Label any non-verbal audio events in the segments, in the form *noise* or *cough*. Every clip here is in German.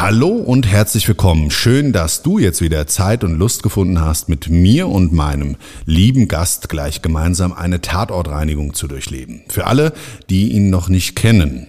Hallo und herzlich willkommen. Schön, dass du jetzt wieder Zeit und Lust gefunden hast, mit mir und meinem lieben Gast gleich gemeinsam eine Tatortreinigung zu durchleben. Für alle, die ihn noch nicht kennen.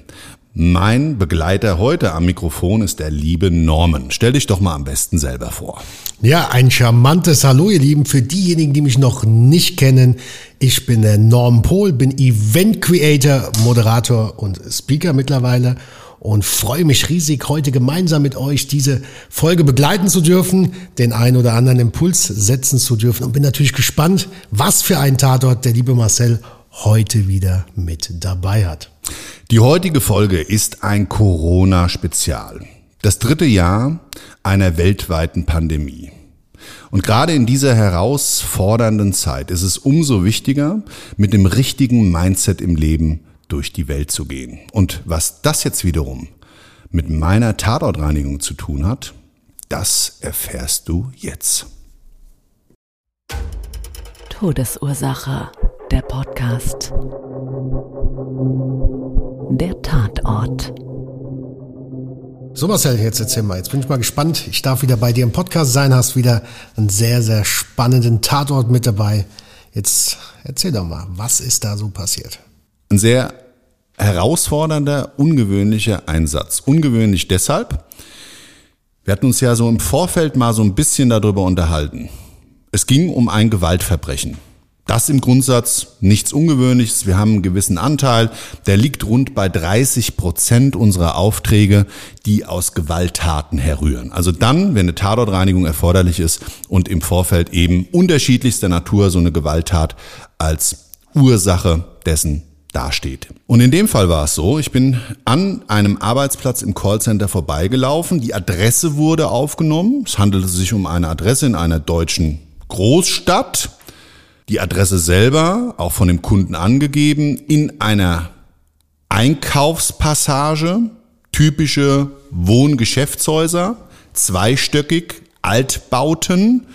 Mein Begleiter heute am Mikrofon ist der liebe Norman. Stell dich doch mal am besten selber vor. Ja, ein charmantes Hallo, ihr Lieben. Für diejenigen, die mich noch nicht kennen, ich bin der Norman Pohl, bin Event Creator, Moderator und Speaker mittlerweile und freue mich riesig, heute gemeinsam mit euch diese Folge begleiten zu dürfen, den ein oder anderen Impuls setzen zu dürfen und bin natürlich gespannt, was für ein Tatort der liebe Marcel heute wieder mit dabei hat. Die heutige Folge ist ein Corona-Spezial. Das dritte Jahr einer weltweiten Pandemie. Und gerade in dieser herausfordernden Zeit ist es umso wichtiger, mit dem richtigen Mindset im Leben durch die Welt zu gehen. Und was das jetzt wiederum mit meiner Tatortreinigung zu tun hat, das erfährst du jetzt. Todesursache. Der Podcast. Der Tatort. So Marcel, jetzt erzähl mal. Jetzt bin ich mal gespannt. Ich darf wieder bei dir im Podcast sein, hast wieder einen sehr, sehr spannenden Tatort mit dabei. Jetzt erzähl doch mal, was ist da so passiert? Ein sehr herausfordernder, ungewöhnlicher Einsatz. Ungewöhnlich deshalb, wir hatten uns ja so im Vorfeld mal so ein bisschen darüber unterhalten. Es ging um ein Gewaltverbrechen. Das im Grundsatz nichts Ungewöhnliches. Wir haben einen gewissen Anteil, der liegt rund bei 30 Prozent unserer Aufträge, die aus Gewalttaten herrühren. Also dann, wenn eine Tatortreinigung erforderlich ist und im Vorfeld eben unterschiedlichster Natur so eine Gewalttat als Ursache dessen dasteht. Und in dem Fall war es so, ich bin an einem Arbeitsplatz im Callcenter vorbeigelaufen, die Adresse wurde aufgenommen, es handelte sich um eine Adresse in einer deutschen Großstadt, die Adresse selber, auch von dem Kunden angegeben, in einer Einkaufspassage, typische Wohngeschäftshäuser, zweistöckig, Altbauten,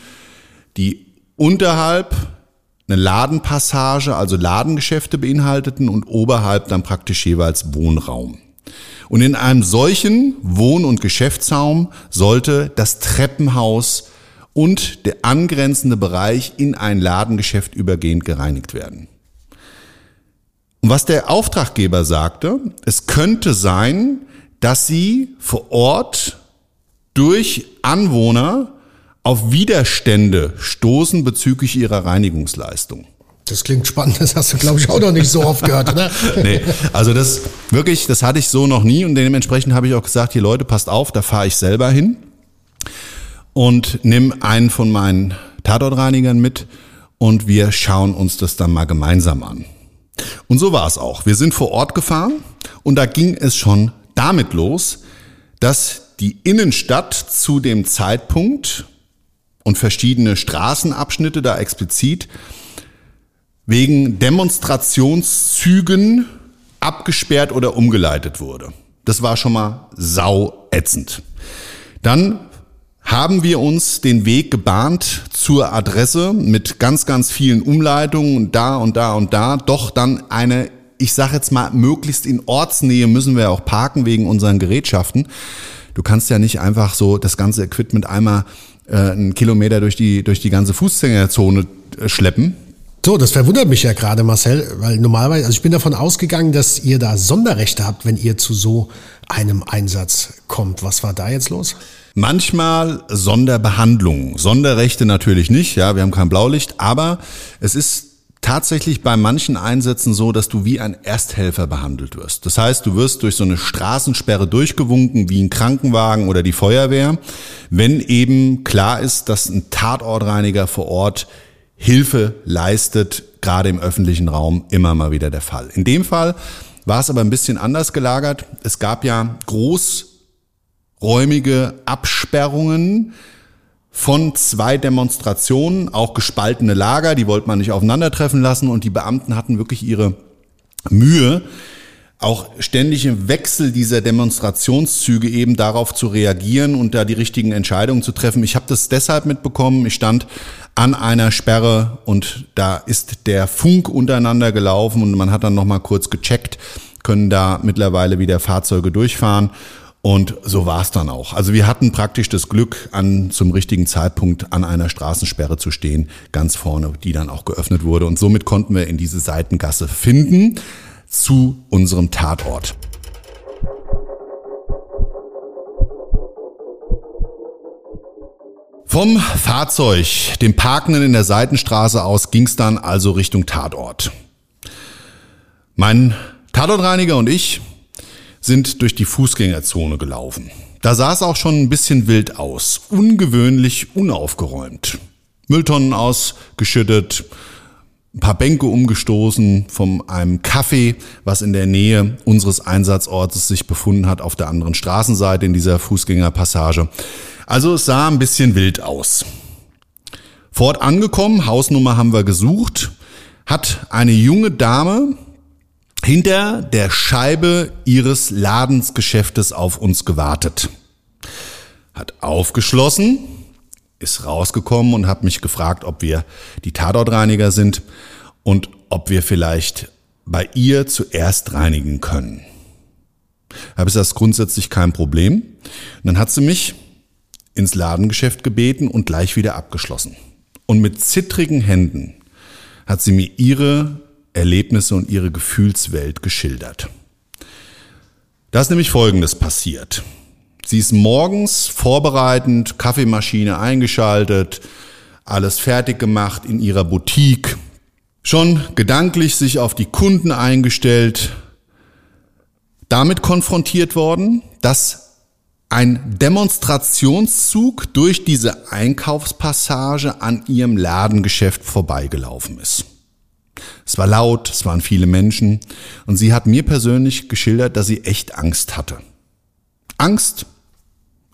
die unterhalb eine Ladenpassage, also Ladengeschäfte beinhalteten und oberhalb dann praktisch jeweils Wohnraum. Und in einem solchen Wohn- und Geschäftsraum sollte das Treppenhaus und der angrenzende Bereich in ein Ladengeschäft übergehend gereinigt werden. Und was der Auftraggeber sagte, es könnte sein, dass sie vor Ort durch Anwohner auf Widerstände stoßen bezüglich ihrer Reinigungsleistung. Das klingt spannend, das hast du, glaube ich, auch noch nicht so oft gehört, oder? *laughs* nee, also das wirklich, das hatte ich so noch nie und dementsprechend habe ich auch gesagt, hier Leute, passt auf, da fahre ich selber hin und nimm einen von meinen Tatortreinigern mit und wir schauen uns das dann mal gemeinsam an. Und so war es auch. Wir sind vor Ort gefahren und da ging es schon damit los, dass die Innenstadt zu dem Zeitpunkt und verschiedene Straßenabschnitte da explizit wegen Demonstrationszügen abgesperrt oder umgeleitet wurde. Das war schon mal sauätzend. Dann haben wir uns den Weg gebahnt zur Adresse mit ganz, ganz vielen Umleitungen da und da und da. Doch dann eine, ich sage jetzt mal, möglichst in Ortsnähe müssen wir auch parken wegen unseren Gerätschaften. du kannst ja nicht einfach so das ganze Equipment einmal äh, einen Kilometer durch die, durch die ganze Fußgängerzone äh, schleppen. So, das verwundert mich ja gerade, Marcel, weil normalerweise, also ich bin davon ausgegangen, dass ihr da Sonderrechte habt, wenn ihr zu so einem Einsatz kommt. Was war da jetzt los? Manchmal Sonderbehandlung. Sonderrechte natürlich nicht, ja, wir haben kein Blaulicht, aber es ist tatsächlich bei manchen Einsätzen so, dass du wie ein Ersthelfer behandelt wirst. Das heißt, du wirst durch so eine Straßensperre durchgewunken wie ein Krankenwagen oder die Feuerwehr, wenn eben klar ist, dass ein Tatortreiniger vor Ort Hilfe leistet, gerade im öffentlichen Raum immer mal wieder der Fall. In dem Fall war es aber ein bisschen anders gelagert. Es gab ja großräumige Absperrungen von zwei Demonstrationen, auch gespaltene Lager, die wollte man nicht aufeinandertreffen lassen und die Beamten hatten wirklich ihre Mühe, auch ständig im Wechsel dieser Demonstrationszüge eben darauf zu reagieren und da die richtigen Entscheidungen zu treffen. Ich habe das deshalb mitbekommen. Ich stand an einer Sperre und da ist der Funk untereinander gelaufen und man hat dann noch mal kurz gecheckt, können da mittlerweile wieder Fahrzeuge durchfahren und so war es dann auch. Also wir hatten praktisch das Glück, an zum richtigen Zeitpunkt an einer Straßensperre zu stehen, ganz vorne, die dann auch geöffnet wurde. Und somit konnten wir in diese Seitengasse finden zu unserem Tatort. Vom Fahrzeug, dem Parkenden in der Seitenstraße aus, ging es dann also Richtung Tatort. Mein Tatortreiniger und ich sind durch die Fußgängerzone gelaufen. Da sah es auch schon ein bisschen wild aus, ungewöhnlich unaufgeräumt. Mülltonnen ausgeschüttet, ein paar Bänke umgestoßen von einem Café, was in der Nähe unseres Einsatzortes sich befunden hat, auf der anderen Straßenseite in dieser Fußgängerpassage. Also es sah ein bisschen wild aus. Fort angekommen, Hausnummer haben wir gesucht, hat eine junge Dame hinter der Scheibe ihres Ladensgeschäftes auf uns gewartet. Hat aufgeschlossen, ist rausgekommen und hat mich gefragt, ob wir die Tatortreiniger sind und ob wir vielleicht bei ihr zuerst reinigen können. Habe ist das grundsätzlich kein Problem. Und dann hat sie mich ins Ladengeschäft gebeten und gleich wieder abgeschlossen. Und mit zittrigen Händen hat sie mir ihre Erlebnisse und ihre Gefühlswelt geschildert. Da ist nämlich Folgendes passiert. Sie ist morgens vorbereitend, Kaffeemaschine eingeschaltet, alles fertig gemacht in ihrer Boutique, schon gedanklich sich auf die Kunden eingestellt, damit konfrontiert worden, dass ein Demonstrationszug durch diese Einkaufspassage an ihrem Ladengeschäft vorbeigelaufen ist. Es war laut, es waren viele Menschen und sie hat mir persönlich geschildert, dass sie echt Angst hatte. Angst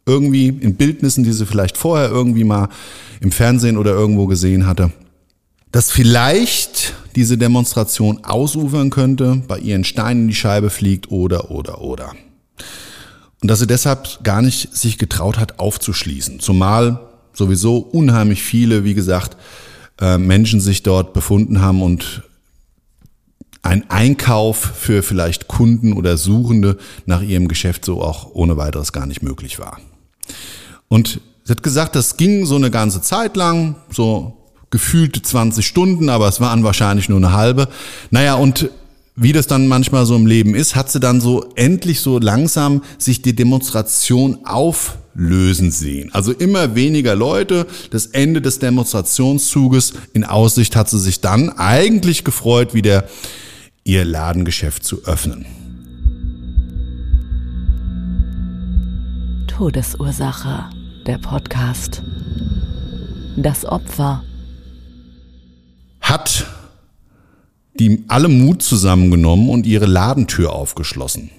irgendwie in Bildnissen, die sie vielleicht vorher irgendwie mal im Fernsehen oder irgendwo gesehen hatte, dass vielleicht diese Demonstration ausufern könnte, bei ihren Steinen in die Scheibe fliegt oder oder oder. Und dass sie deshalb gar nicht sich getraut hat aufzuschließen, zumal sowieso unheimlich viele, wie gesagt, äh, Menschen sich dort befunden haben und ein Einkauf für vielleicht Kunden oder Suchende nach ihrem Geschäft so auch ohne weiteres gar nicht möglich war. Und sie hat gesagt, das ging so eine ganze Zeit lang, so gefühlte 20 Stunden, aber es waren wahrscheinlich nur eine halbe. Naja, und wie das dann manchmal so im Leben ist, hat sie dann so endlich so langsam sich die Demonstration auflösen sehen. Also immer weniger Leute, das Ende des Demonstrationszuges in Aussicht hat sie sich dann eigentlich gefreut, wieder ihr Ladengeschäft zu öffnen. Todesursache, der Podcast. Das Opfer hat die alle Mut zusammengenommen und ihre Ladentür aufgeschlossen.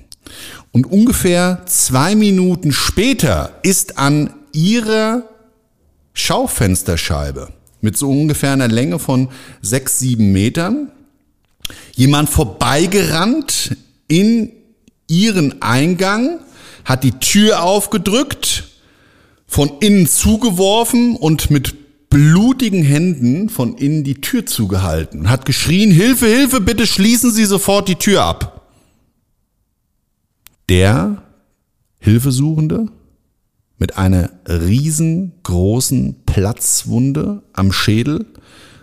Und ungefähr zwei Minuten später ist an ihrer Schaufensterscheibe mit so ungefähr einer Länge von sechs, sieben Metern jemand vorbeigerannt in ihren Eingang, hat die Tür aufgedrückt, von innen zugeworfen und mit blutigen Händen von innen die Tür zugehalten, hat geschrien, Hilfe, Hilfe, bitte schließen Sie sofort die Tür ab. Der Hilfesuchende mit einer riesengroßen Platzwunde am Schädel,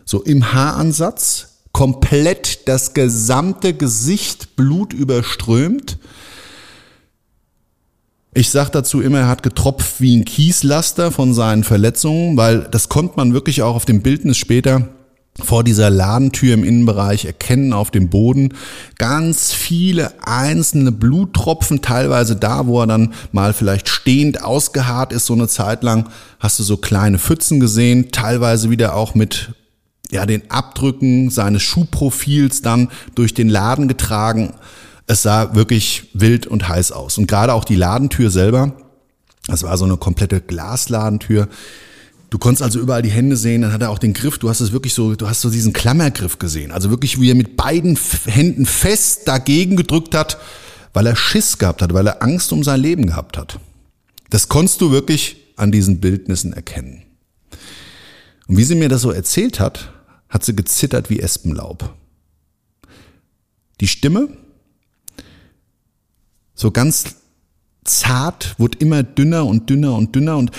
so im Haaransatz, komplett das gesamte Gesicht Blut überströmt. Ich sage dazu immer, er hat getropft wie ein Kieslaster von seinen Verletzungen, weil das konnte man wirklich auch auf dem Bildnis später vor dieser Ladentür im Innenbereich erkennen auf dem Boden ganz viele einzelne Bluttropfen, teilweise da, wo er dann mal vielleicht stehend ausgeharrt ist, so eine Zeit lang, hast du so kleine Pfützen gesehen, teilweise wieder auch mit ja, den Abdrücken seines Schuhprofils dann durch den Laden getragen. Es sah wirklich wild und heiß aus. Und gerade auch die Ladentür selber, das war so eine komplette Glasladentür, Du konntest also überall die Hände sehen, dann hat er auch den Griff, du hast es wirklich so, du hast so diesen Klammergriff gesehen. Also wirklich, wie er mit beiden Händen fest dagegen gedrückt hat, weil er Schiss gehabt hat, weil er Angst um sein Leben gehabt hat. Das konntest du wirklich an diesen Bildnissen erkennen. Und wie sie mir das so erzählt hat, hat sie gezittert wie Espenlaub. Die Stimme, so ganz zart, wurde immer dünner und dünner und dünner und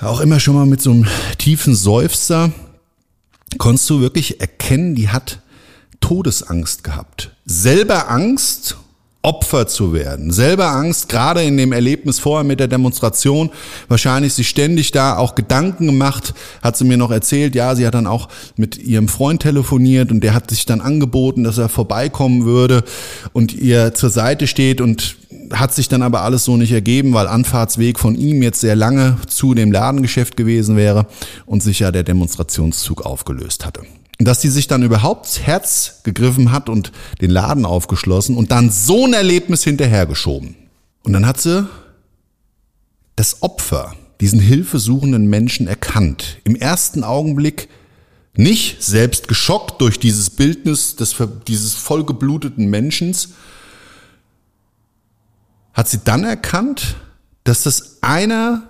auch immer schon mal mit so einem tiefen Seufzer, konntest du wirklich erkennen, die hat Todesangst gehabt. Selber Angst, Opfer zu werden. Selber Angst, gerade in dem Erlebnis vorher mit der Demonstration, wahrscheinlich sich ständig da auch Gedanken gemacht, hat sie mir noch erzählt, ja, sie hat dann auch mit ihrem Freund telefoniert und der hat sich dann angeboten, dass er vorbeikommen würde und ihr zur Seite steht und hat sich dann aber alles so nicht ergeben, weil Anfahrtsweg von ihm jetzt sehr lange zu dem Ladengeschäft gewesen wäre und sich ja der Demonstrationszug aufgelöst hatte. Dass sie sich dann überhaupt ins Herz gegriffen hat und den Laden aufgeschlossen und dann so ein Erlebnis hinterhergeschoben. Und dann hat sie das Opfer, diesen hilfesuchenden Menschen erkannt. Im ersten Augenblick nicht selbst geschockt durch dieses Bildnis des, dieses vollgebluteten Menschens, hat sie dann erkannt, dass das einer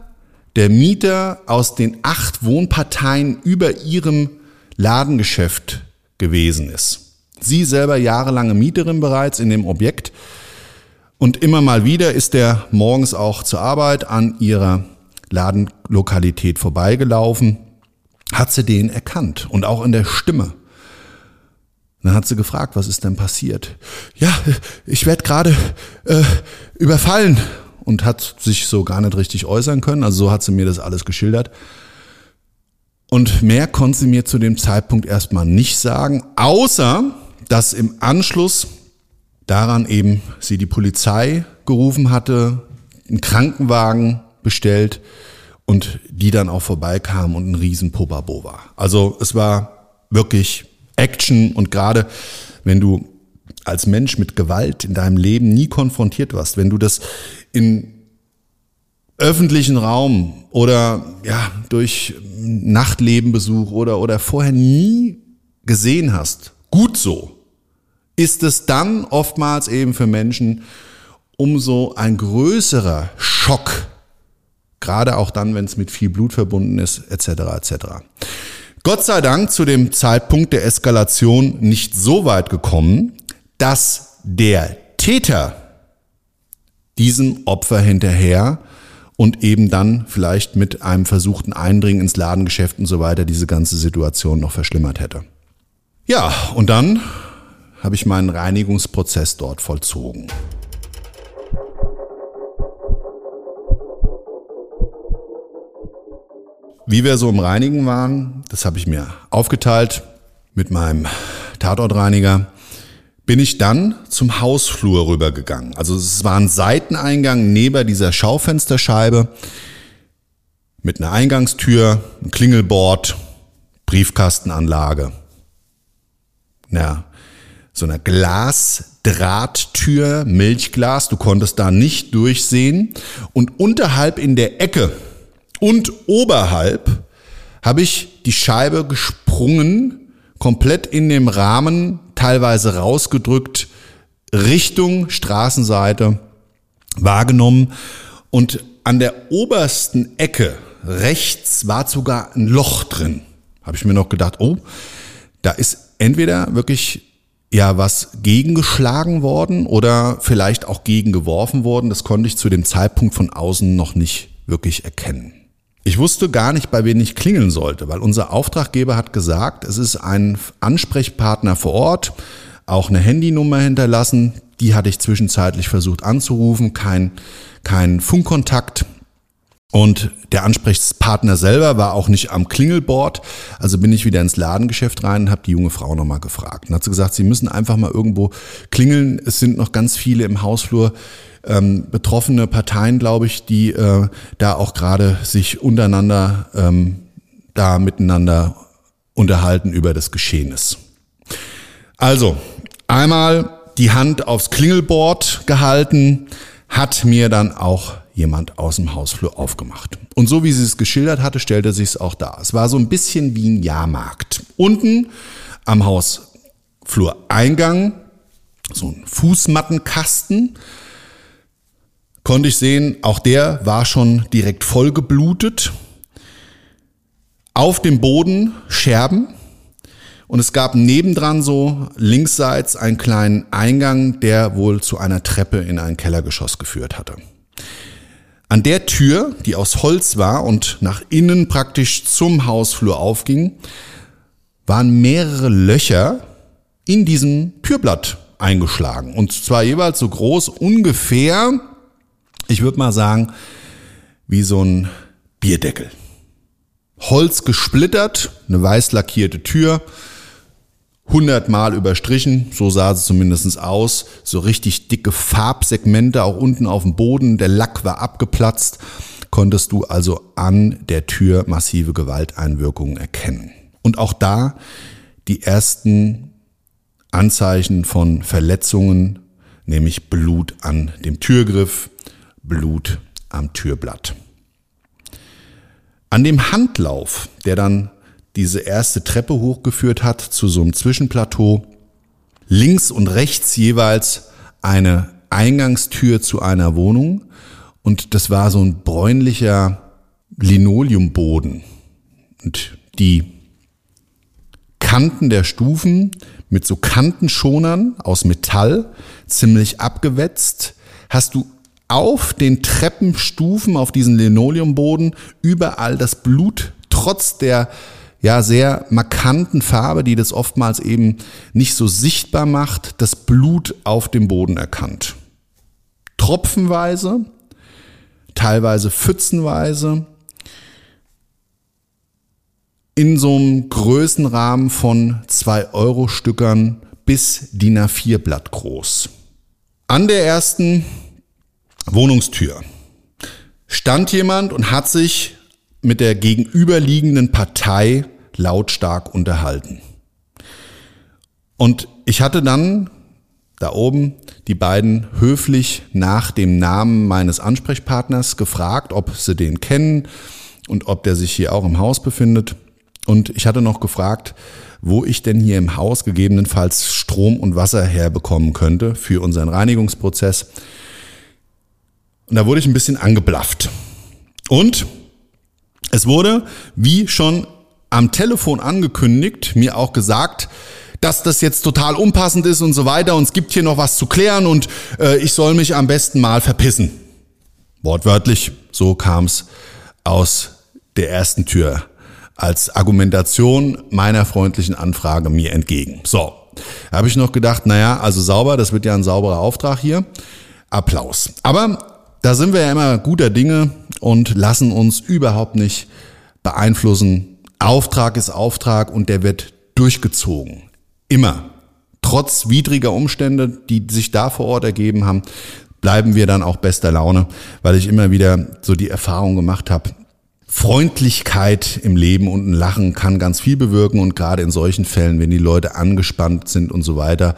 der Mieter aus den acht Wohnparteien über ihrem Ladengeschäft gewesen ist. Sie selber jahrelange Mieterin bereits in dem Objekt und immer mal wieder ist er morgens auch zur Arbeit an ihrer Ladenlokalität vorbeigelaufen, hat sie den erkannt und auch in der Stimme. Dann hat sie gefragt, was ist denn passiert? Ja, ich werde gerade äh, überfallen und hat sich so gar nicht richtig äußern können. Also so hat sie mir das alles geschildert. Und mehr konnte sie mir zu dem Zeitpunkt erstmal nicht sagen, außer dass im Anschluss daran eben sie die Polizei gerufen hatte, einen Krankenwagen bestellt und die dann auch vorbeikam und ein riesen Pobabo war. Also es war wirklich Action und gerade wenn du als Mensch mit Gewalt in deinem Leben nie konfrontiert warst, wenn du das in öffentlichen Raum oder ja durch Nachtlebenbesuch oder oder vorher nie gesehen hast, gut so, ist es dann oftmals eben für Menschen umso ein größerer Schock, gerade auch dann, wenn es mit viel Blut verbunden ist, etc. etc. Gott sei Dank zu dem Zeitpunkt der Eskalation nicht so weit gekommen, dass der Täter diesem Opfer hinterher und eben dann vielleicht mit einem versuchten Eindringen ins Ladengeschäft und so weiter diese ganze Situation noch verschlimmert hätte. Ja, und dann habe ich meinen Reinigungsprozess dort vollzogen. Wie wir so im Reinigen waren, das habe ich mir aufgeteilt mit meinem Tatortreiniger, bin ich dann zum Hausflur rübergegangen. Also es war ein Seiteneingang neben dieser Schaufensterscheibe mit einer Eingangstür, ein Klingelbord, Briefkastenanlage. Ja, so einer Glasdrahttür, Milchglas, du konntest da nicht durchsehen. Und unterhalb in der Ecke und oberhalb habe ich die Scheibe gesprungen, komplett in dem Rahmen, teilweise rausgedrückt, Richtung Straßenseite wahrgenommen und an der obersten Ecke rechts war sogar ein Loch drin. Habe ich mir noch gedacht, oh, da ist entweder wirklich ja was gegengeschlagen worden oder vielleicht auch gegengeworfen worden. Das konnte ich zu dem Zeitpunkt von außen noch nicht wirklich erkennen. Ich wusste gar nicht, bei wem ich klingeln sollte, weil unser Auftraggeber hat gesagt, es ist ein Ansprechpartner vor Ort, auch eine Handynummer hinterlassen. Die hatte ich zwischenzeitlich versucht anzurufen, kein, kein Funkkontakt. Und der Ansprechpartner selber war auch nicht am Klingelboard. Also bin ich wieder ins Ladengeschäft rein und habe die junge Frau nochmal gefragt. Und hat sie gesagt, sie müssen einfach mal irgendwo klingeln. Es sind noch ganz viele im Hausflur ähm, betroffene Parteien, glaube ich, die äh, da auch gerade sich untereinander ähm, da miteinander unterhalten über das Geschehnis. Also, einmal die Hand aufs Klingelboard gehalten, hat mir dann auch jemand aus dem Hausflur aufgemacht. Und so wie sie es geschildert hatte, stellte sich es auch dar. Es war so ein bisschen wie ein Jahrmarkt. Unten am Hausflureingang, so ein Fußmattenkasten, konnte ich sehen, auch der war schon direkt voll geblutet. Auf dem Boden Scherben. Und es gab nebendran so linksseits einen kleinen Eingang, der wohl zu einer Treppe in ein Kellergeschoss geführt hatte. An der Tür, die aus Holz war und nach innen praktisch zum Hausflur aufging, waren mehrere Löcher in diesem Türblatt eingeschlagen. Und zwar jeweils so groß ungefähr, ich würde mal sagen, wie so ein Bierdeckel. Holz gesplittert, eine weiß lackierte Tür, hundertmal überstrichen, so sah es zumindest aus, so richtig dicke Farbsegmente auch unten auf dem Boden, der Lack war abgeplatzt, konntest du also an der Tür massive Gewalteinwirkungen erkennen. Und auch da die ersten Anzeichen von Verletzungen, nämlich Blut an dem Türgriff, Blut am Türblatt. An dem Handlauf, der dann diese erste Treppe hochgeführt hat zu so einem Zwischenplateau. Links und rechts jeweils eine Eingangstür zu einer Wohnung und das war so ein bräunlicher Linoleumboden. Und die Kanten der Stufen mit so Kantenschonern aus Metall, ziemlich abgewetzt, hast du auf den Treppenstufen, auf diesen Linoleumboden überall das Blut trotz der ja sehr markanten Farbe, die das oftmals eben nicht so sichtbar macht, das Blut auf dem Boden erkannt. Tropfenweise, teilweise pfützenweise, in so einem Größenrahmen von zwei Euro Stückern bis DIN A4 Blatt groß. An der ersten Wohnungstür stand jemand und hat sich mit der gegenüberliegenden Partei lautstark unterhalten. Und ich hatte dann da oben die beiden höflich nach dem Namen meines Ansprechpartners gefragt, ob sie den kennen und ob der sich hier auch im Haus befindet. Und ich hatte noch gefragt, wo ich denn hier im Haus gegebenenfalls Strom und Wasser herbekommen könnte für unseren Reinigungsprozess. Und da wurde ich ein bisschen angeblafft. Und es wurde, wie schon am Telefon angekündigt, mir auch gesagt, dass das jetzt total unpassend ist und so weiter und es gibt hier noch was zu klären und äh, ich soll mich am besten mal verpissen. Wortwörtlich, so kam es aus der ersten Tür als Argumentation meiner freundlichen Anfrage mir entgegen. So, habe ich noch gedacht, naja, also sauber, das wird ja ein sauberer Auftrag hier. Applaus. Aber da sind wir ja immer guter Dinge und lassen uns überhaupt nicht beeinflussen. Auftrag ist Auftrag und der wird durchgezogen. Immer. Trotz widriger Umstände, die sich da vor Ort ergeben haben, bleiben wir dann auch bester Laune, weil ich immer wieder so die Erfahrung gemacht habe, Freundlichkeit im Leben und ein Lachen kann ganz viel bewirken und gerade in solchen Fällen, wenn die Leute angespannt sind und so weiter,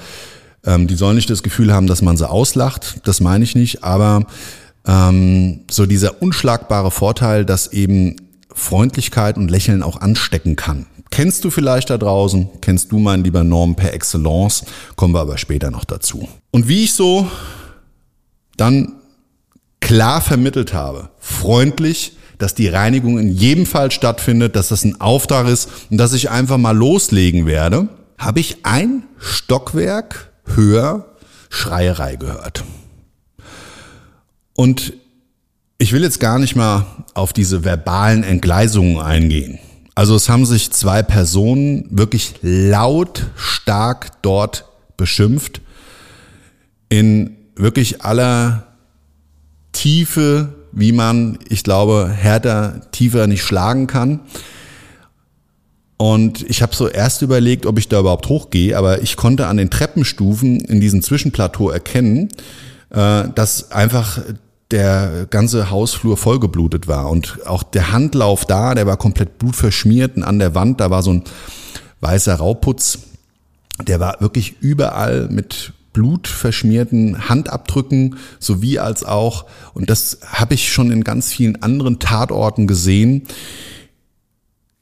ähm, die sollen nicht das Gefühl haben, dass man sie auslacht, das meine ich nicht, aber ähm, so dieser unschlagbare Vorteil, dass eben Freundlichkeit und Lächeln auch anstecken kann. Kennst du vielleicht da draußen? Kennst du mein lieber Norm per Excellence? Kommen wir aber später noch dazu. Und wie ich so dann klar vermittelt habe, freundlich, dass die Reinigung in jedem Fall stattfindet, dass das ein Auftrag ist und dass ich einfach mal loslegen werde, habe ich ein Stockwerk höher Schreierei gehört. Und Ich will jetzt gar nicht mal auf diese verbalen Entgleisungen eingehen. Also es haben sich zwei Personen wirklich laut stark dort beschimpft in wirklich aller Tiefe, wie man, ich glaube, härter, tiefer nicht schlagen kann. Und ich habe so erst überlegt, ob ich da überhaupt hochgehe, aber ich konnte an den Treppenstufen in diesem Zwischenplateau erkennen, äh, dass einfach der ganze Hausflur vollgeblutet war. Und auch der Handlauf da, der war komplett blutverschmiert und an der Wand, da war so ein weißer Rauputz, der war wirklich überall mit blutverschmierten Handabdrücken sowie als auch, und das habe ich schon in ganz vielen anderen Tatorten gesehen,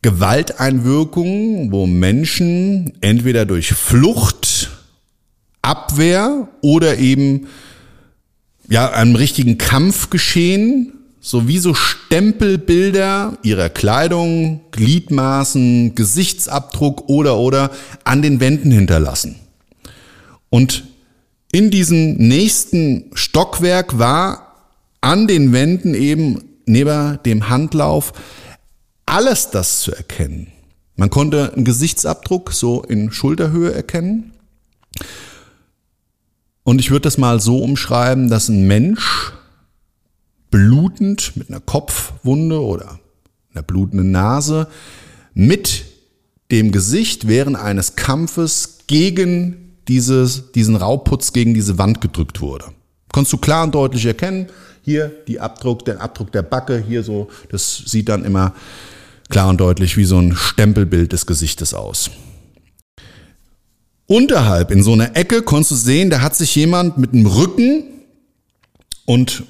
Gewalteinwirkungen, wo Menschen entweder durch Flucht, Abwehr oder eben ja, einem richtigen Kampf geschehen, sowie so Stempelbilder ihrer Kleidung, Gliedmaßen, Gesichtsabdruck oder oder an den Wänden hinterlassen. Und in diesem nächsten Stockwerk war an den Wänden eben neben dem Handlauf alles das zu erkennen. Man konnte einen Gesichtsabdruck so in Schulterhöhe erkennen. Und ich würde das mal so umschreiben, dass ein Mensch blutend mit einer Kopfwunde oder einer blutenden Nase mit dem Gesicht während eines Kampfes gegen dieses, diesen Rauputz gegen diese Wand gedrückt wurde. Konntest du klar und deutlich erkennen. Hier die Abdruck, der Abdruck der Backe, hier so, das sieht dann immer klar und deutlich wie so ein Stempelbild des Gesichtes aus. Unterhalb in so einer Ecke konntest du sehen, da hat sich jemand mit dem Rücken und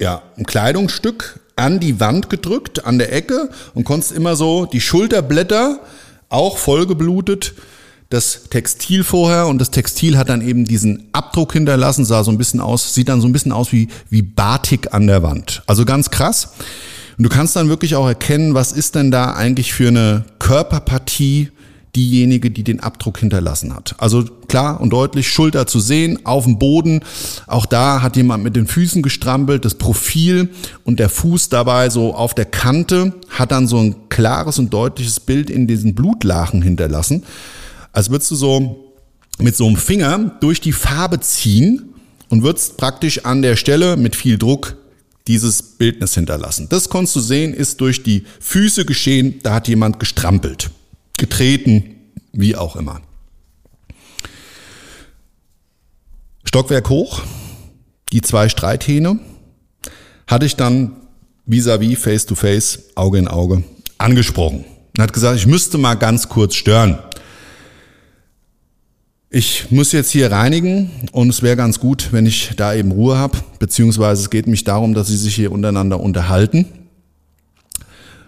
ja, ein Kleidungsstück an die Wand gedrückt, an der Ecke und konntest immer so die Schulterblätter auch vollgeblutet das Textil vorher und das Textil hat dann eben diesen Abdruck hinterlassen, sah so ein bisschen aus, sieht dann so ein bisschen aus wie, wie Batik an der Wand. Also ganz krass. Und du kannst dann wirklich auch erkennen, was ist denn da eigentlich für eine Körperpartie diejenige, die den Abdruck hinterlassen hat. Also klar und deutlich Schulter zu sehen, auf dem Boden. Auch da hat jemand mit den Füßen gestrampelt, das Profil und der Fuß dabei so auf der Kante hat dann so ein klares und deutliches Bild in diesen Blutlachen hinterlassen als würdest du so mit so einem Finger durch die Farbe ziehen und würdest praktisch an der Stelle mit viel Druck dieses Bildnis hinterlassen. Das konntest du sehen, ist durch die Füße geschehen, da hat jemand gestrampelt, getreten, wie auch immer. Stockwerk hoch, die zwei Streithähne, hatte ich dann vis-à-vis, face-to-face, Auge in Auge angesprochen. Und hat gesagt, ich müsste mal ganz kurz stören. Ich muss jetzt hier reinigen und es wäre ganz gut, wenn ich da eben Ruhe habe, beziehungsweise es geht mich darum, dass Sie sich hier untereinander unterhalten,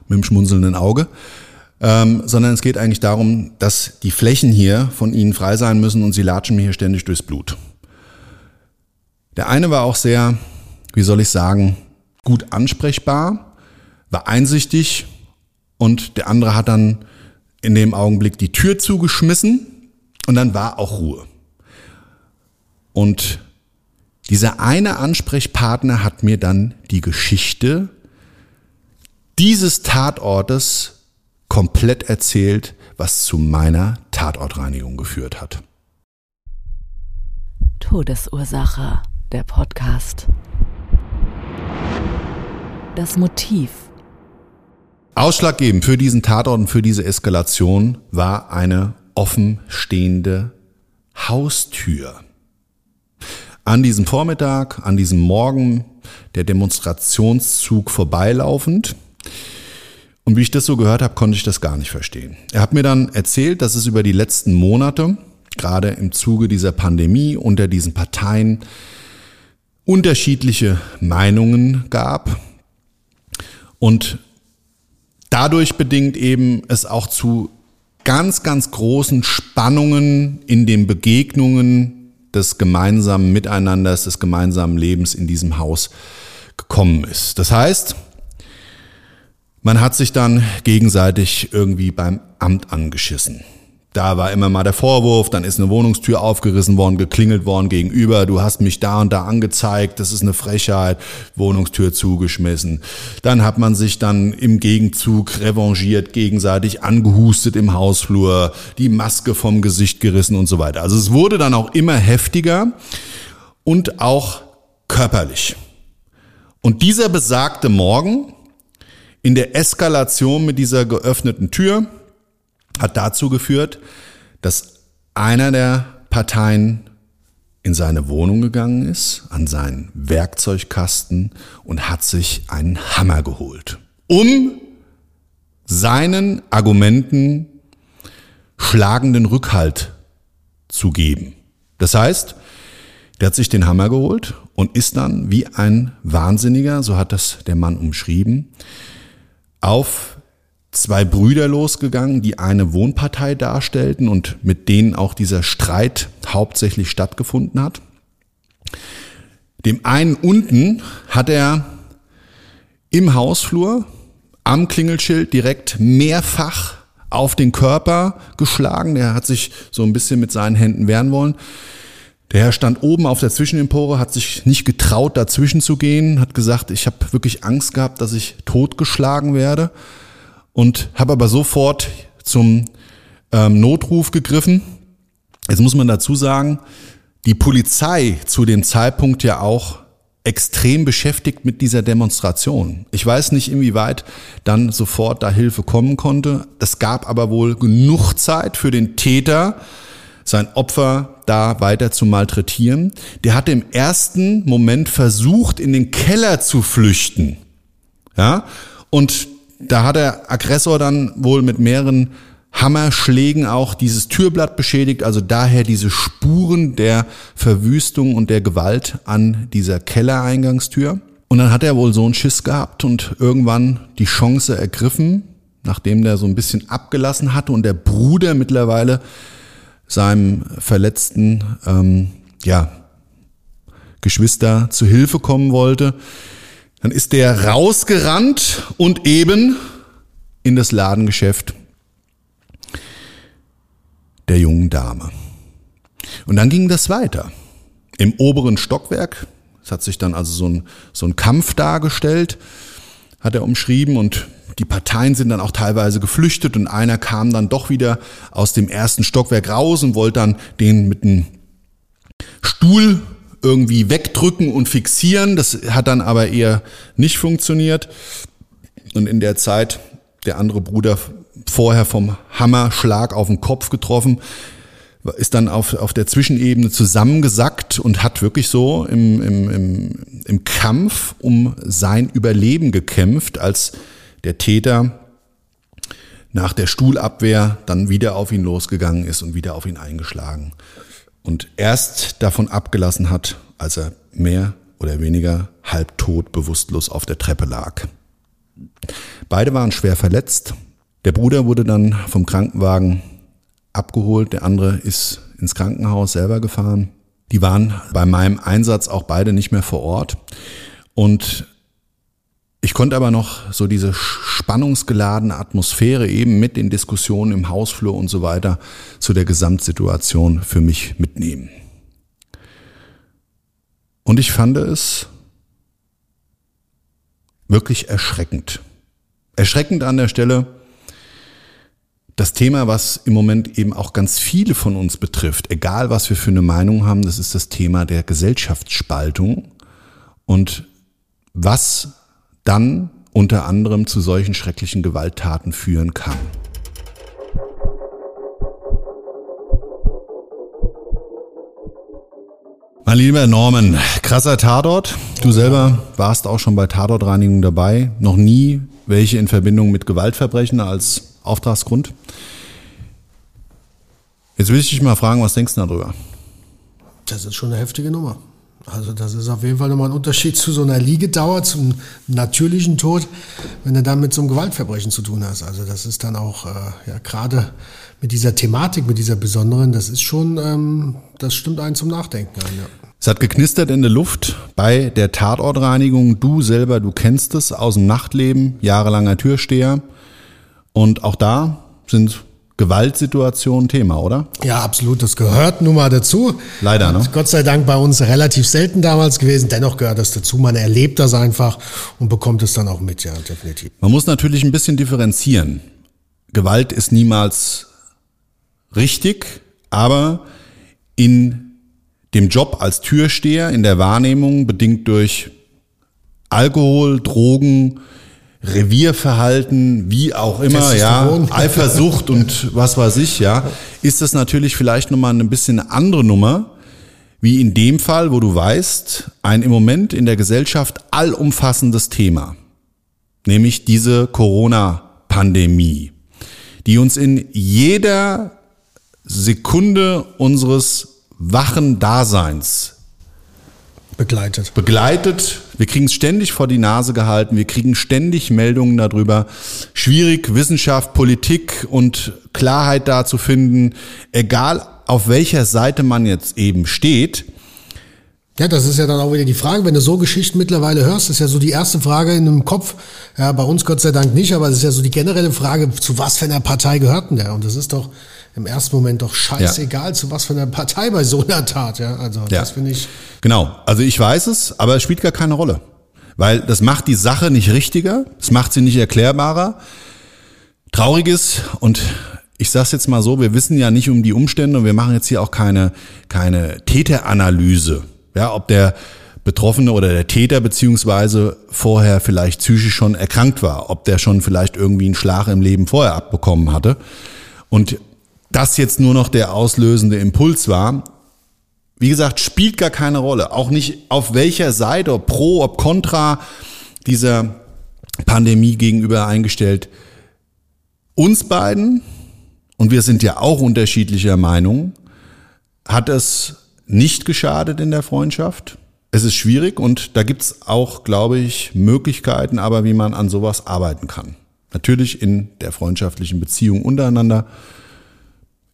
mit dem schmunzelnden Auge, ähm, sondern es geht eigentlich darum, dass die Flächen hier von Ihnen frei sein müssen und Sie latschen mir hier ständig durchs Blut. Der eine war auch sehr, wie soll ich sagen, gut ansprechbar, war einsichtig und der andere hat dann in dem Augenblick die Tür zugeschmissen und dann war auch Ruhe. Und dieser eine Ansprechpartner hat mir dann die Geschichte dieses Tatortes komplett erzählt, was zu meiner Tatortreinigung geführt hat. Todesursache, der Podcast. Das Motiv. Ausschlaggebend für diesen Tatort und für diese Eskalation war eine offenstehende Haustür. An diesem Vormittag, an diesem Morgen, der Demonstrationszug vorbeilaufend. Und wie ich das so gehört habe, konnte ich das gar nicht verstehen. Er hat mir dann erzählt, dass es über die letzten Monate, gerade im Zuge dieser Pandemie, unter diesen Parteien unterschiedliche Meinungen gab. Und dadurch bedingt eben es auch zu ganz, ganz großen Spannungen in den Begegnungen des gemeinsamen Miteinanders, des gemeinsamen Lebens in diesem Haus gekommen ist. Das heißt, man hat sich dann gegenseitig irgendwie beim Amt angeschissen. da war immer mal der Vorwurf, dann ist eine Wohnungstür aufgerissen worden, geklingelt worden gegenüber, du hast mich da und da angezeigt, das ist eine Frechheit, Wohnungstür zugeschmissen. Dann hat man sich dann im Gegenzug revanchiert, gegenseitig angehustet im Hausflur, die Maske vom Gesicht gerissen und so weiter. Also es wurde dann auch immer heftiger und auch körperlich. Und dieser besagte Morgen in der Eskalation mit dieser geöffneten Tür, hat dazu geführt, dass einer der Parteien in seine Wohnung gegangen ist, an seinen Werkzeugkasten und hat sich einen Hammer geholt, um seinen Argumenten schlagenden Rückhalt zu geben. Das heißt, der hat sich den Hammer geholt und ist dann wie ein Wahnsinniger, so hat das der Mann umschrieben, auf zwei Brüder losgegangen, die eine Wohnpartei darstellten und mit denen auch dieser Streit hauptsächlich stattgefunden hat. Dem einen unten hat er im Hausflur am Klingelschild direkt mehrfach auf den Körper geschlagen. Der hat sich so ein bisschen mit seinen Händen wehren wollen. Der Herr stand oben auf der Zwischenempore, hat sich nicht getraut, dazwischen zu gehen, hat gesagt, ich habe wirklich Angst gehabt, dass ich totgeschlagen werde und habe aber sofort zum ähm, Notruf gegriffen. Jetzt muss man dazu sagen, die Polizei zu dem Zeitpunkt ja auch extrem beschäftigt mit dieser Demonstration. Ich weiß nicht, inwieweit dann sofort da Hilfe kommen konnte. Es gab aber wohl genug Zeit für den Täter, sein Opfer da weiter zu malträtieren. Der hatte im ersten Moment versucht, in den Keller zu flüchten. Ja, und da hat der Aggressor dann wohl mit mehreren Hammerschlägen auch dieses Türblatt beschädigt, also daher diese Spuren der Verwüstung und der Gewalt an dieser Kellereingangstür. Und dann hat er wohl so einen Schiss gehabt und irgendwann die Chance ergriffen, nachdem der so ein bisschen abgelassen hatte und der Bruder mittlerweile seinem verletzten ähm, ja, Geschwister zu Hilfe kommen wollte, dann ist der rausgerannt und eben in das Ladengeschäft der jungen Dame. Und dann ging das weiter. Im oberen Stockwerk, es hat sich dann also so ein, so ein Kampf dargestellt, hat er umschrieben und die Parteien sind dann auch teilweise geflüchtet und einer kam dann doch wieder aus dem ersten Stockwerk raus und wollte dann den mit einem Stuhl irgendwie wegdrücken und fixieren. Das hat dann aber eher nicht funktioniert. Und in der Zeit der andere Bruder vorher vom Hammerschlag auf den Kopf getroffen, ist dann auf, auf der Zwischenebene zusammengesackt und hat wirklich so im, im, im, im Kampf um sein Überleben gekämpft, als der Täter nach der Stuhlabwehr dann wieder auf ihn losgegangen ist und wieder auf ihn eingeschlagen und erst davon abgelassen hat, als er mehr oder weniger halbtot bewusstlos auf der Treppe lag. Beide waren schwer verletzt. Der Bruder wurde dann vom Krankenwagen abgeholt, der andere ist ins Krankenhaus selber gefahren. Die waren bei meinem Einsatz auch beide nicht mehr vor Ort. Und ich konnte aber noch so diese spannungsgeladene Atmosphäre eben mit den Diskussionen im Hausflur und so weiter zu der Gesamtsituation für mich mitnehmen. Und ich fand es wirklich erschreckend. Erschreckend an der Stelle das Thema, was im Moment eben auch ganz viele von uns betrifft, egal was wir für eine Meinung haben, das ist das Thema der Gesellschaftsspaltung und was dann unter anderem zu solchen schrecklichen Gewalttaten führen kann. Mein lieber Norman, krasser Tatort. Du selber warst auch schon bei Tatortreinigung dabei. Noch nie welche in Verbindung mit Gewaltverbrechen als Auftragsgrund. Jetzt will ich dich mal fragen, was denkst du darüber? Das ist schon eine heftige Nummer. Also das ist auf jeden Fall nochmal ein Unterschied zu so einer Liegedauer, zum natürlichen Tod, wenn du dann mit so einem Gewaltverbrechen zu tun hast. Also das ist dann auch, äh, ja, gerade mit dieser Thematik, mit dieser besonderen, das ist schon, ähm, das stimmt einen zum Nachdenken an, ja. Es hat geknistert in der Luft bei der Tatortreinigung. Du selber, du kennst es aus dem Nachtleben, jahrelanger Türsteher. Und auch da sind Gewaltsituationen Thema, oder? Ja, absolut. Das gehört nun mal dazu. Leider, ne? Gott sei Dank bei uns relativ selten damals gewesen. Dennoch gehört das dazu. Man erlebt das einfach und bekommt es dann auch mit, ja, definitiv. Man muss natürlich ein bisschen differenzieren. Gewalt ist niemals richtig, aber in dem Job als Türsteher, in der Wahrnehmung, bedingt durch Alkohol, Drogen, Revierverhalten, wie auch immer, ja. Eifersucht und was weiß ich, ja, ist das natürlich vielleicht nochmal ein bisschen eine andere Nummer, wie in dem Fall, wo du weißt, ein im Moment in der Gesellschaft allumfassendes Thema, nämlich diese Corona-Pandemie, die uns in jeder Sekunde unseres wachen Daseins Begleitet. begleitet. Wir kriegen es ständig vor die Nase gehalten. Wir kriegen ständig Meldungen darüber. Schwierig, Wissenschaft, Politik und Klarheit da zu finden, egal auf welcher Seite man jetzt eben steht. Ja, das ist ja dann auch wieder die Frage, wenn du so Geschichten mittlerweile hörst, ist ja so die erste Frage in dem Kopf. Ja, bei uns Gott sei Dank nicht, aber es ist ja so die generelle Frage, zu was für einer Partei gehört denn der? Und das ist doch im ersten Moment doch scheißegal, zu was für einer Partei bei so einer Tat. Ja, also Ja. das finde ich. Genau. Also ich weiß es, aber es spielt gar keine Rolle. Weil das macht die Sache nicht richtiger, es macht sie nicht erklärbarer. Traurig ist und ich sag's jetzt mal so, wir wissen ja nicht um die Umstände und wir machen jetzt hier auch keine, keine Täteranalyse. Ja, ob der Betroffene oder der Täter beziehungsweise vorher vielleicht psychisch schon erkrankt war, ob der schon vielleicht irgendwie einen Schlag im Leben vorher abbekommen hatte. Und das jetzt nur noch der auslösende Impuls war, wie gesagt, spielt gar keine Rolle. Auch nicht auf welcher Seite, ob pro, ob contra dieser Pandemie gegenüber eingestellt. Uns beiden, und wir sind ja auch unterschiedlicher Meinung, hat es nicht geschadet in der Freundschaft. Es ist schwierig und da gibt's auch, glaube ich, Möglichkeiten, aber wie man an sowas arbeiten kann. Natürlich in der freundschaftlichen Beziehung untereinander.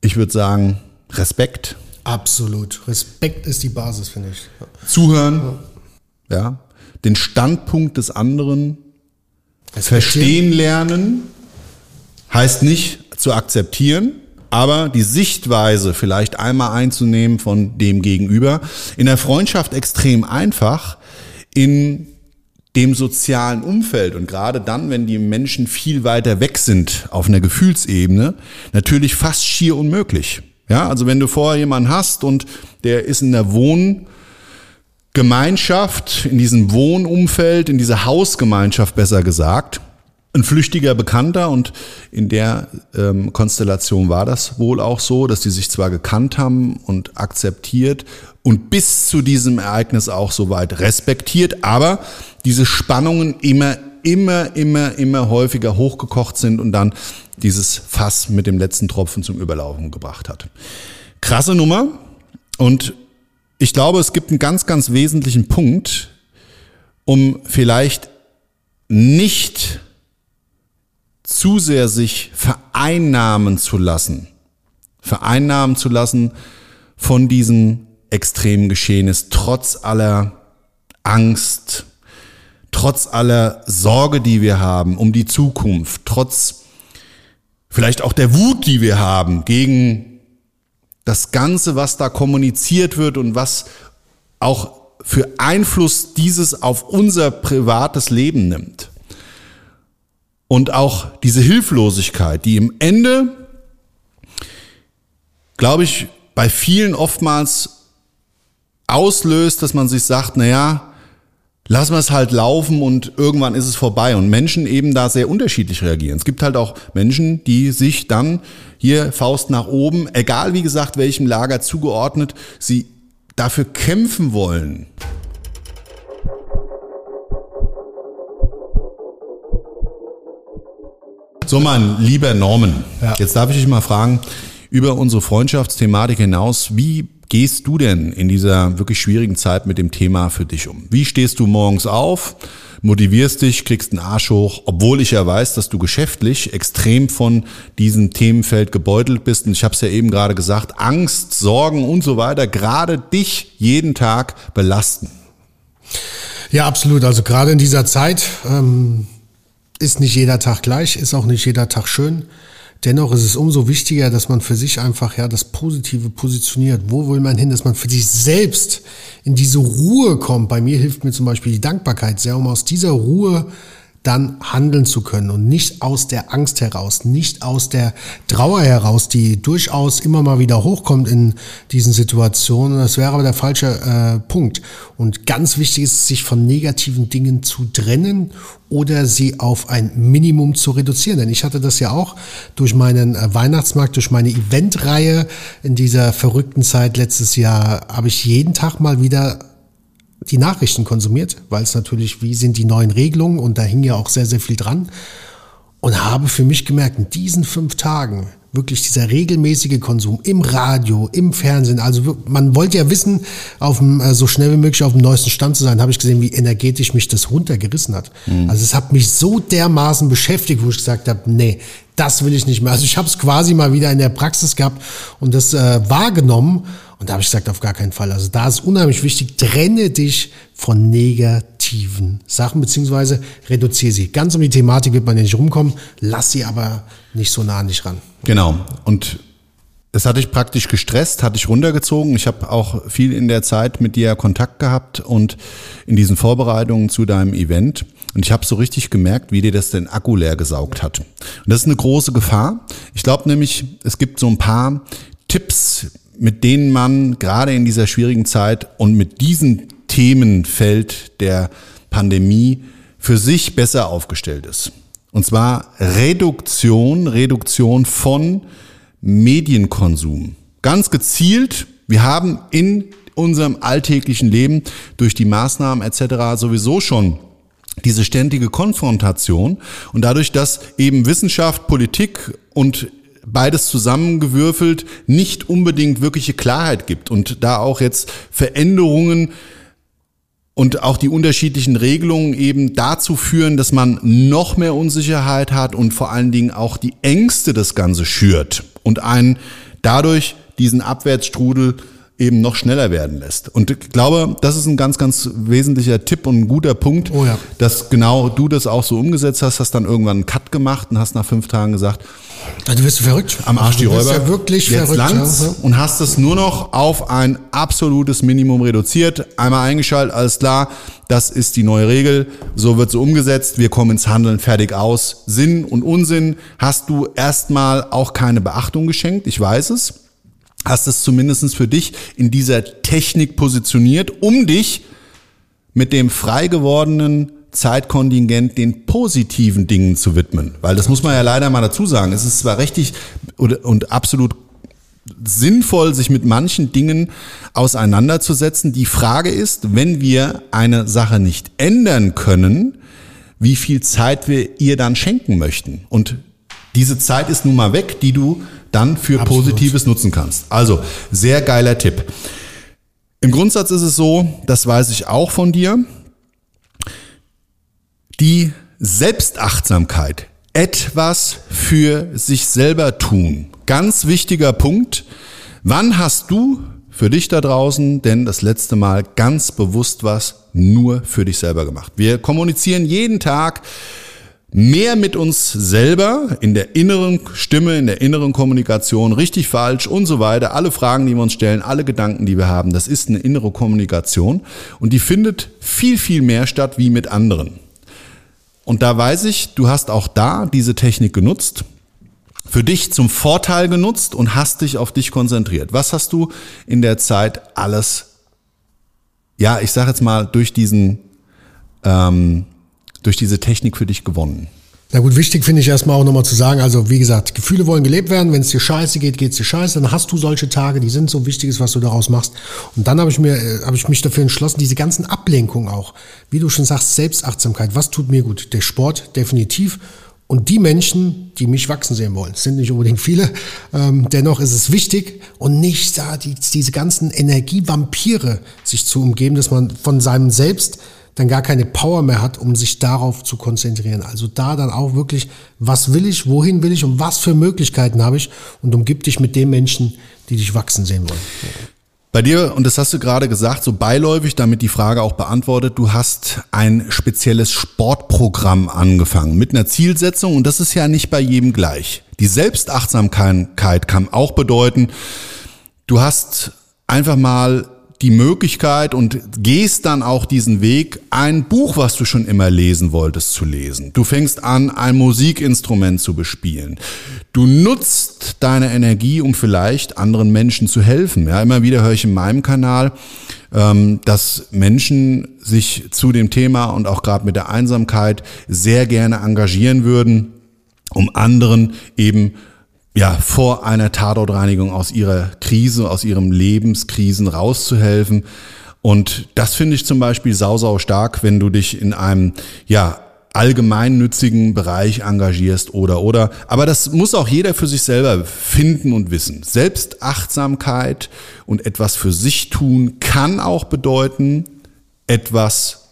Ich würde sagen, Respekt, Absolut. Respekt ist die Basis, finde ich. zuhören, ja, den Standpunkt des anderen verstehen lernen, heißt nicht zu akzeptieren, aber die Sichtweise vielleicht einmal einzunehmen von dem Gegenüber. In der Freundschaft extrem einfach, in dem sozialen Umfeld und gerade dann, wenn die Menschen viel weiter weg sind auf einer Gefühlsebene, natürlich fast schier unmöglich. Ja, also wenn du vorher jemanden hast und der ist in der Wohngemeinschaft, in diesem Wohnumfeld, in dieser Hausgemeinschaft besser gesagt, ein flüchtiger Bekannter und in der ähm, Konstellation war das wohl auch so, dass die sich zwar gekannt haben und akzeptiert und bis zu diesem Ereignis auch soweit respektiert, aber diese Spannungen immer, immer, immer, immer häufiger hochgekocht sind und dann dieses Fass mit dem letzten Tropfen zum Überlaufen gebracht hat. Krasse Nummer und ich glaube, es gibt einen ganz, ganz wesentlichen Punkt, um vielleicht nicht zu sehr sich vereinnahmen zu lassen, vereinnahmen zu lassen von diesem extremen Geschehnis, trotz aller Angst, trotz aller Sorge, die wir haben um die Zukunft, trotz vielleicht auch der Wut, die wir haben gegen das Ganze, was da kommuniziert wird und was auch für Einfluss dieses auf unser privates Leben nimmt. Und auch diese Hilflosigkeit, die im Ende, glaube ich, bei vielen oftmals auslöst, dass man sich sagt, na ja, lassen wir es halt laufen und irgendwann ist es vorbei. Und Menschen eben da sehr unterschiedlich reagieren. Es gibt halt auch Menschen, die sich dann hier Faust nach oben, egal wie gesagt welchem Lager zugeordnet, sie dafür kämpfen wollen. So, mein lieber Norman, Ja. jetzt darf ich dich mal fragen, über unsere Freundschaftsthematik hinaus, wie gehst du denn in dieser wirklich schwierigen Zeit mit dem Thema für dich um? Wie stehst du morgens auf, motivierst dich, kriegst einen Arsch hoch, obwohl ich ja weiß, dass du geschäftlich extrem von diesem Themenfeld gebeutelt bist. Und ich habe es ja eben gerade gesagt, Angst, Sorgen und so weiter gerade dich jeden Tag belasten. Ja, absolut. Also gerade in dieser Zeit ähm, ist nicht jeder Tag gleich, ist auch nicht jeder Tag schön. dennoch ist es umso wichtiger, dass man für sich einfach ja das Positive positioniert. Wo will man hin, dass man für sich selbst in diese Ruhe kommt? Bei mir hilft mir zum Beispiel die Dankbarkeit sehr, um aus dieser Ruhe dann handeln zu können und nicht aus der Angst heraus, nicht aus der Trauer heraus, die durchaus immer mal wieder hochkommt in diesen Situationen. Das wäre aber der falsche äh, Punkt. Und ganz wichtig ist, sich von negativen Dingen zu trennen oder sie auf ein Minimum zu reduzieren. Denn ich hatte das ja auch durch meinen äh, Weihnachtsmarkt, durch meine Eventreihe in dieser verrückten Zeit letztes Jahr, habe ich jeden Tag mal wieder die Nachrichten konsumiert, weil es natürlich, wie sind die neuen Regelungen und da hing ja auch sehr, sehr viel dran. Und habe für mich gemerkt, in diesen fünf Tagen wirklich dieser regelmäßige Konsum im Radio, im Fernsehen, also man wollte ja wissen, auf dem, äh, so schnell wie möglich auf dem neuesten Stand zu sein, habe ich gesehen, wie energetisch mich das runtergerissen hat. Mhm. Also es hat mich so dermaßen beschäftigt, wo ich gesagt habe, nee, das will ich nicht mehr. Also ich habe es quasi mal wieder in der Praxis gehabt und das äh, wahrgenommen und da habe ich gesagt, auf gar keinen Fall. Also da ist unheimlich wichtig, trenne dich von negativen Sachen, beziehungsweise reduziere sie. Ganz um die Thematik wird man ja nicht rumkommen, lass sie aber nicht so nah an dich ran. Genau. Und es hat dich praktisch gestresst, hat dich runtergezogen. Ich habe auch viel in der Zeit mit dir Kontakt gehabt und in diesen Vorbereitungen zu deinem Event. Und ich habe so richtig gemerkt, wie dir das den Akku leer gesaugt hat. Und das ist eine große Gefahr. Ich glaube nämlich, es gibt so ein paar Tipps, mit denen man gerade in dieser schwierigen Zeit und mit diesem Themenfeld der Pandemie für sich besser aufgestellt ist. Und zwar Reduktion, Reduktion von Medienkonsum. Ganz gezielt, wir haben in unserem alltäglichen Leben durch die Maßnahmen etc. sowieso schon diese ständige Konfrontation und dadurch, dass eben Wissenschaft, Politik und beides zusammengewürfelt nicht unbedingt wirkliche Klarheit gibt und da auch jetzt Veränderungen und auch die unterschiedlichen Regelungen eben dazu führen, dass man noch mehr Unsicherheit hat und vor allen Dingen auch die Ängste das Ganze schürt und einen dadurch diesen Abwärtsstrudel eben noch schneller werden lässt. Und ich glaube, das ist ein ganz, ganz wesentlicher Tipp und ein guter Punkt, oh ja. dass genau du das auch so umgesetzt hast, hast dann irgendwann einen Cut gemacht und hast nach fünf Tagen gesagt, du bist verrückt. Am Arsch die Räuber. ja wirklich Jetzt verrückt. langt's ja. und hast es nur noch auf ein absolutes Minimum reduziert. Einmal eingeschaltet, alles klar. Das ist die neue Regel. So wird sie umgesetzt. Wir kommen ins Handeln fertig aus. Sinn und Unsinn hast du erstmal auch keine Beachtung geschenkt. Ich weiß es hast es zumindest für dich in dieser Technik positioniert, um dich mit dem frei gewordenen Zeitkontingent den positiven Dingen zu widmen. Weil das muss man ja leider mal dazu sagen. Es ist zwar richtig und absolut sinnvoll, sich mit manchen Dingen auseinanderzusetzen. Die Frage ist, wenn wir eine Sache nicht ändern können, wie viel Zeit wir ihr dann schenken möchten. Und diese Zeit ist nun mal weg, die du dann für Absolut. Positives nutzen kannst. Also, sehr geiler Tipp. Im Grundsatz ist es so, das weiß ich auch von dir, die Selbstachtsamkeit, etwas für sich selber tun. Ganz wichtiger Punkt. Wann hast du für dich da draußen denn das letzte Mal ganz bewusst was nur für dich selber gemacht? Wir kommunizieren jeden Tag mehr mit uns selber in der inneren Stimme, in der inneren Kommunikation, richtig, falsch und so weiter. Alle Fragen, die wir uns stellen, alle Gedanken, die wir haben, das ist eine innere Kommunikation und die findet viel, viel mehr statt wie mit anderen. Und da weiß ich, du hast auch da diese Technik genutzt, für dich zum Vorteil genutzt und hast dich auf dich konzentriert. Was hast du in der Zeit alles, ja, ich sage jetzt mal, durch diesen ähm, durch diese Technik für dich gewonnen? Na gut, wichtig finde ich erstmal auch nochmal zu sagen, also wie gesagt, Gefühle wollen gelebt werden, wenn es dir scheiße geht, geht es dir scheiße, dann hast du solche Tage, die sind so wichtig, was du daraus machst. Und dann habe ich mir, äh, ich mich dafür entschlossen, diese ganzen Ablenkungen auch, wie du schon sagst, Selbstachtsamkeit, was tut mir gut? Der Sport definitiv. Und die Menschen, die mich wachsen sehen wollen, sind nicht unbedingt viele. Ähm, dennoch ist es wichtig und nicht da die, diese ganzen Energievampire sich zu umgeben, dass man von seinem Selbst dann gar keine Power mehr hat, um sich darauf zu konzentrieren. Also da dann auch wirklich, was will ich, wohin will ich und was für Möglichkeiten habe ich und umgib dich mit den Menschen, die dich wachsen sehen wollen. Bei dir, und das hast du gerade gesagt, so beiläufig, damit die Frage auch beantwortet, du hast ein spezielles Sportprogramm angefangen mit einer Zielsetzung und das ist ja nicht bei jedem gleich. Die Selbstachtsamkeit kann auch bedeuten, du hast einfach mal die Möglichkeit und gehst dann auch diesen Weg, ein Buch, was du schon immer lesen wolltest, zu lesen. Du fängst an, ein Musikinstrument zu bespielen. Du nutzt deine Energie, um vielleicht anderen Menschen zu helfen. Ja, immer wieder höre ich in meinem Kanal, ähm, dass Menschen sich zu dem Thema und auch gerade mit der Einsamkeit sehr gerne engagieren würden, um anderen eben ja, vor einer Tatortreinigung aus ihrer Krise, aus ihrem Lebenskrisen rauszuhelfen. Und das finde ich zum Beispiel sau, sau stark, wenn du dich in einem, ja, allgemeinnützigen Bereich engagierst oder oder. Aber das muss auch jeder für sich selber finden und wissen. Selbstachtsamkeit und etwas für sich tun kann auch bedeuten, etwas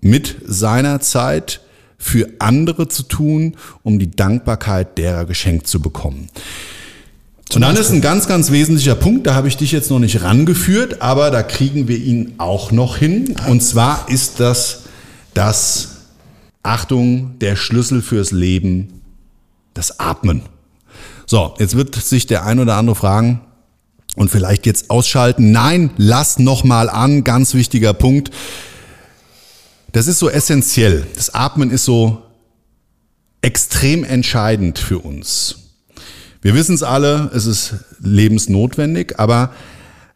mit seiner Zeit für andere zu tun, um die Dankbarkeit derer geschenkt zu bekommen. Und dann ist ein ganz, ganz wesentlicher Punkt, da habe ich dich jetzt noch nicht rangeführt, aber da kriegen wir ihn auch noch hin. Und zwar ist das das, Achtung, der Schlüssel fürs Leben, das Atmen. So, jetzt wird sich der ein oder andere fragen und vielleicht jetzt ausschalten. Nein, lass noch mal an, ganz wichtiger Punkt. Das ist so essentiell. Das Atmen ist so extrem entscheidend für uns. Wir wissen es alle, es ist lebensnotwendig, aber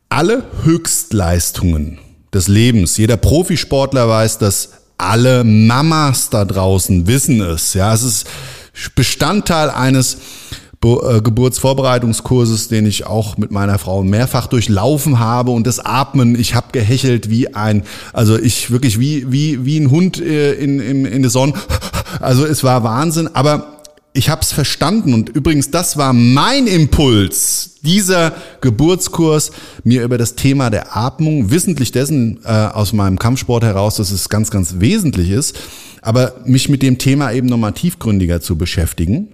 alle Höchstleistungen des Lebens, jeder Profisportler weiß das, alle Mamas da draußen wissen es. Ja, es ist Bestandteil eines Geburtsvorbereitungskurses, den ich auch mit meiner Frau mehrfach durchlaufen habe und das Atmen, ich habe gehechelt wie ein, also ich wirklich wie wie wie ein Hund äh, in in, in der Sonne. Also es war Wahnsinn, aber ich habe es verstanden und übrigens das war mein Impuls, dieser Geburtskurs mir über das Thema der Atmung, wissentlich dessen äh, aus meinem Kampfsport heraus, dass es ganz ganz wesentlich ist, aber mich mit dem Thema eben nochmal tiefgründiger zu beschäftigen.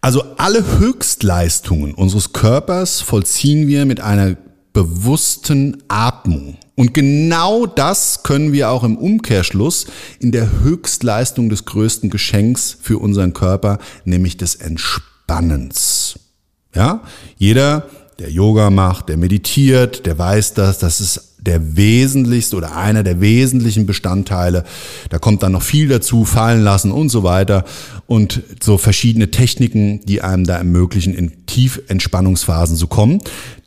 Also alle Höchstleistungen unseres Körpers vollziehen wir mit einer bewussten Atmung. Und genau das können wir auch im Umkehrschluss in der Höchstleistung des größten Geschenks für unseren Körper, nämlich des Entspannens. Ja, jeder, der Yoga macht, der meditiert, der weiß das, das ist der wesentlichste oder einer der wesentlichen Bestandteile. Da kommt dann noch viel dazu, fallen lassen und so weiter. Und so verschiedene Techniken, die einem da ermöglichen, in Tiefentspannungsphasen zu kommen.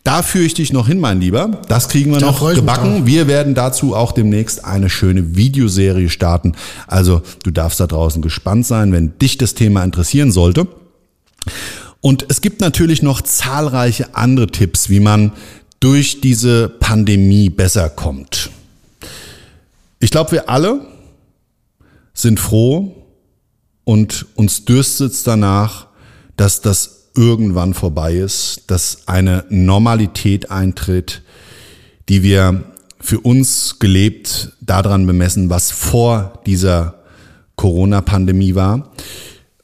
Da führe ich dich noch hin, mein Lieber. Das kriegen wir da noch gebacken. Wir werden dazu auch demnächst eine schöne Videoserie starten. Also du darfst da draußen gespannt sein, wenn dich das Thema interessieren sollte. Und es gibt natürlich noch zahlreiche andere Tipps, wie man durch diese Pandemie besser kommt. Ich glaube, wir alle sind froh und uns dürstet danach, dass das irgendwann vorbei ist, dass eine Normalität eintritt, die wir für uns gelebt daran bemessen, was vor dieser Corona-Pandemie war.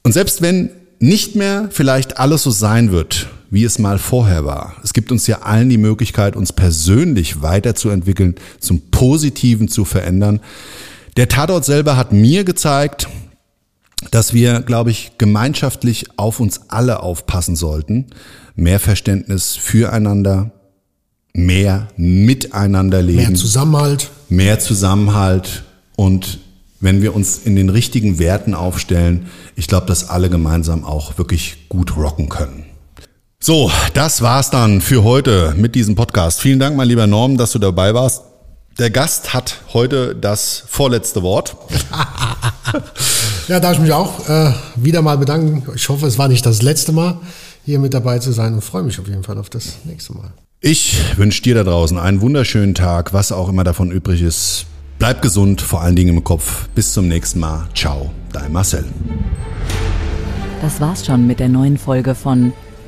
Und selbst wenn nicht mehr vielleicht alles so sein wird, wie es mal vorher war. Es gibt uns ja allen die Möglichkeit, uns persönlich weiterzuentwickeln, zum Positiven zu verändern. Der Tatort selber hat mir gezeigt, dass wir, glaube ich, gemeinschaftlich auf uns alle aufpassen sollten. Mehr Verständnis füreinander, mehr miteinander leben. Mehr Zusammenhalt. Mehr Zusammenhalt und wenn wir uns in den richtigen Werten aufstellen, ich glaube, dass alle gemeinsam auch wirklich gut rocken können. So, das war's dann für heute mit diesem Podcast. Vielen Dank, mein lieber Norm, dass du dabei warst. Der Gast hat heute das vorletzte Wort. *laughs* ja, darf ich mich auch äh, wieder mal bedanken. Ich hoffe, es war nicht das letzte Mal, hier mit dabei zu sein und freue mich auf jeden Fall auf das nächste Mal. Ich wünsche dir da draußen einen wunderschönen Tag, was auch immer davon übrig ist. Bleib gesund, vor allen Dingen im Kopf. Bis zum nächsten Mal. Ciao, dein Marcel. Das war's schon mit der neuen Folge von